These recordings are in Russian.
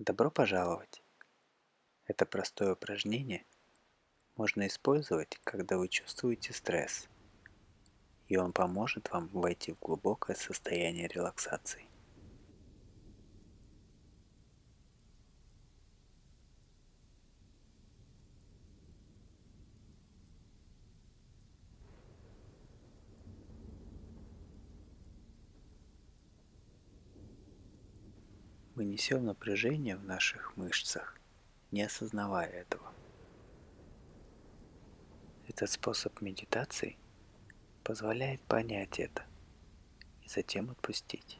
Добро пожаловать! Это простое упражнение можно использовать, когда вы чувствуете стресс, и он поможет вам войти в глубокое состояние релаксации. Несем напряжение в наших мышцах, не осознавая этого. Этот способ медитации позволяет понять это и затем отпустить.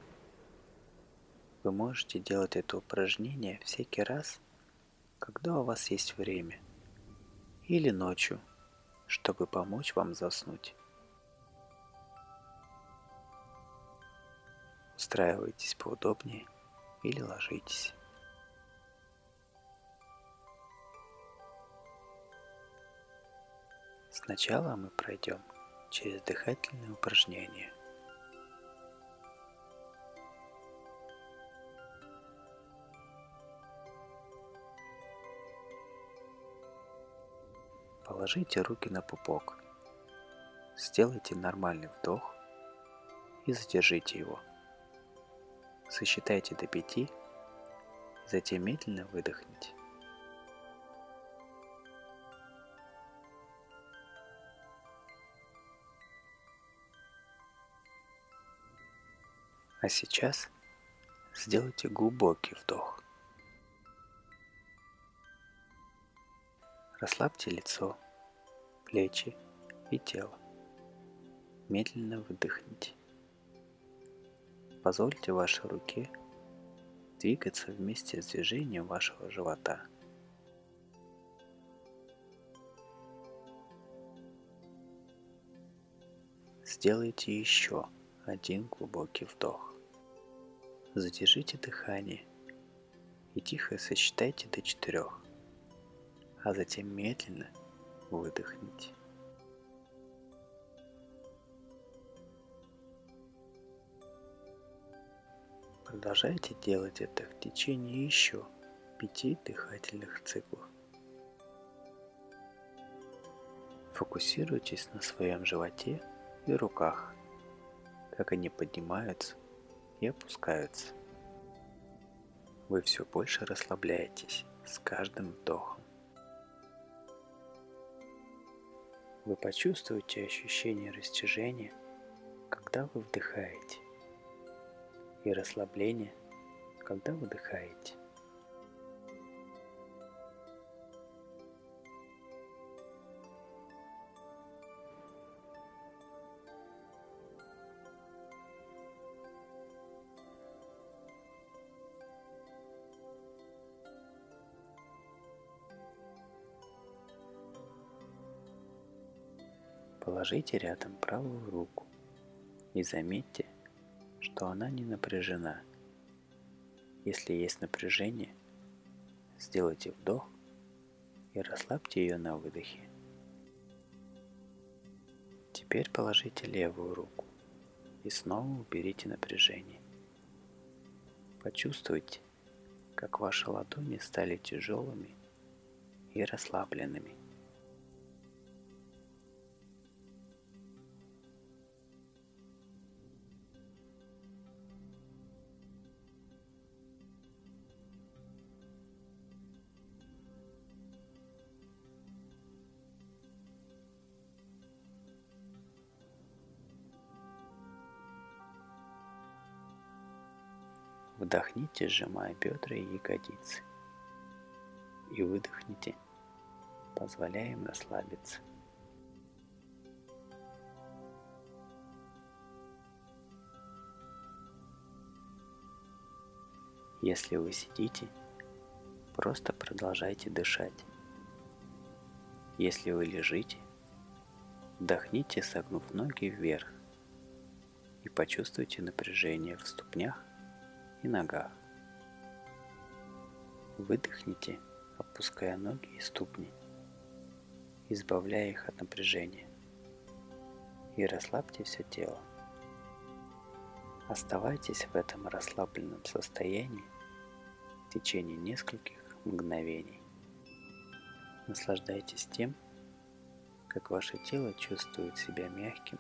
Вы можете делать это упражнение всякий раз, когда у вас есть время, или ночью, чтобы помочь вам заснуть. Устраивайтесь поудобнее – или ложитесь. Сначала мы пройдем через дыхательные упражнения. Положите руки на пупок. Сделайте нормальный вдох и задержите его – Сосчитайте до пяти, затем медленно выдохните. А сейчас сделайте глубокий вдох. Расслабьте лицо, плечи и тело. Медленно выдохните. Позвольте вашей руке двигаться вместе с движением вашего живота. Сделайте еще один глубокий вдох. Задержите дыхание и тихо сосчитайте до четырех, а затем медленно выдохните. Продолжайте делать это в течение еще пяти дыхательных циклов. Фокусируйтесь на своем животе и руках, как они поднимаются и опускаются. Вы все больше расслабляетесь с каждым вдохом. Вы почувствуете ощущение растяжения, когда вы вдыхаете и расслабление, когда выдыхаете. Положите рядом правую руку и заметьте, что она не напряжена. Если есть напряжение, сделайте вдох и расслабьте ее на выдохе. Теперь положите левую руку и снова уберите напряжение. Почувствуйте, как ваши ладони стали тяжелыми и расслабленными. Вдохните, сжимая бедра и ягодицы. И выдохните, позволяя им расслабиться. Если вы сидите, просто продолжайте дышать. Если вы лежите, вдохните, согнув ноги вверх и почувствуйте напряжение в ступнях и ногах. Выдохните, опуская ноги и ступни, избавляя их от напряжения. И расслабьте все тело. Оставайтесь в этом расслабленном состоянии в течение нескольких мгновений. Наслаждайтесь тем, как ваше тело чувствует себя мягким,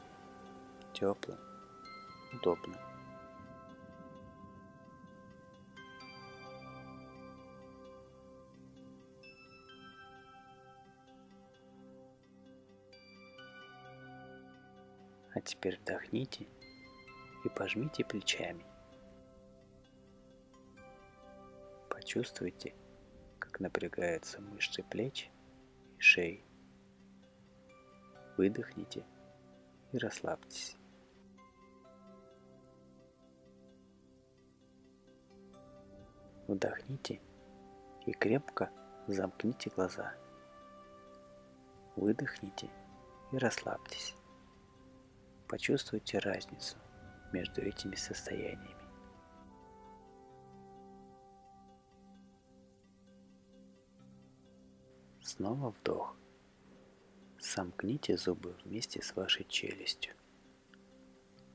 теплым, удобным. А теперь вдохните и пожмите плечами. Почувствуйте, как напрягаются мышцы плеч и шеи. Выдохните и расслабьтесь. Вдохните и крепко замкните глаза. Выдохните и расслабьтесь. Почувствуйте разницу между этими состояниями. Снова вдох. Сомкните зубы вместе с вашей челюстью.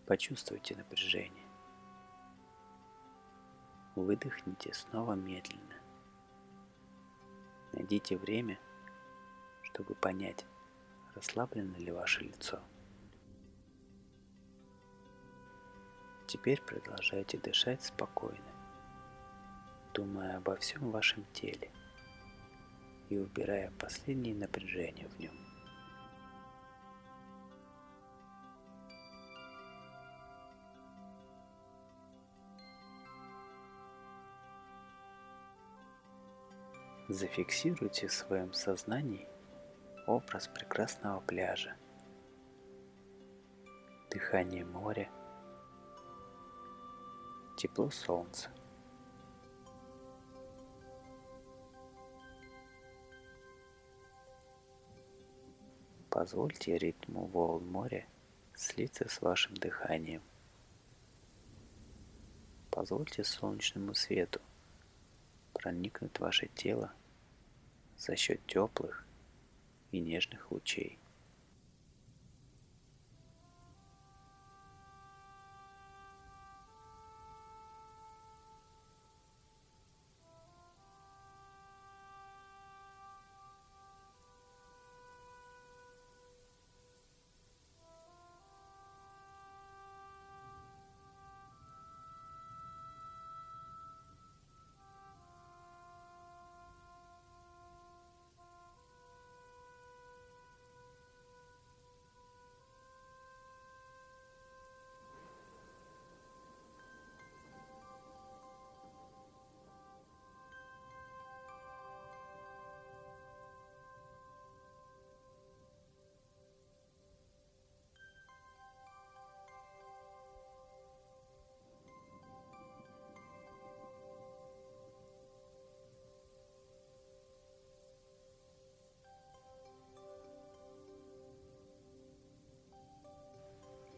Почувствуйте напряжение. Выдохните снова медленно. Найдите время, чтобы понять, расслаблено ли ваше лицо. Теперь продолжайте дышать спокойно, думая обо всем вашем теле и убирая последние напряжения в нем. Зафиксируйте в своем сознании образ прекрасного пляжа, дыхание моря – тепло солнца. Позвольте ритму волн моря слиться с вашим дыханием. Позвольте солнечному свету проникнуть в ваше тело за счет теплых и нежных лучей.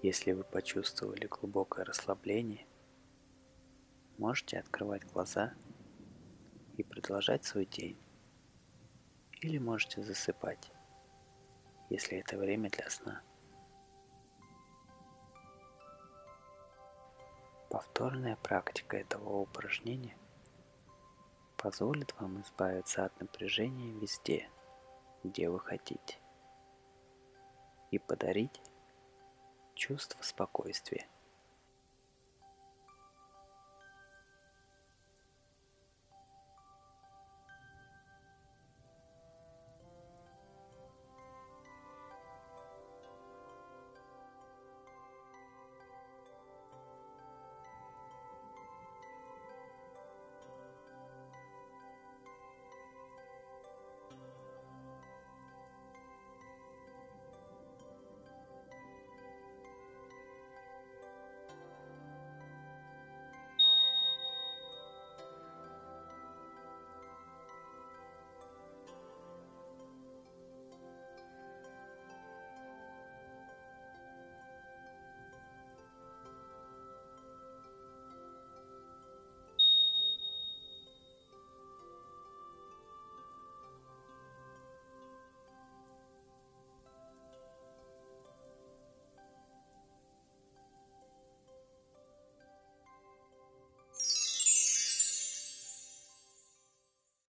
Если вы почувствовали глубокое расслабление, можете открывать глаза и продолжать свой день. Или можете засыпать, если это время для сна. Повторная практика этого упражнения позволит вам избавиться от напряжения везде, где вы хотите, и подарить чувство спокойствия.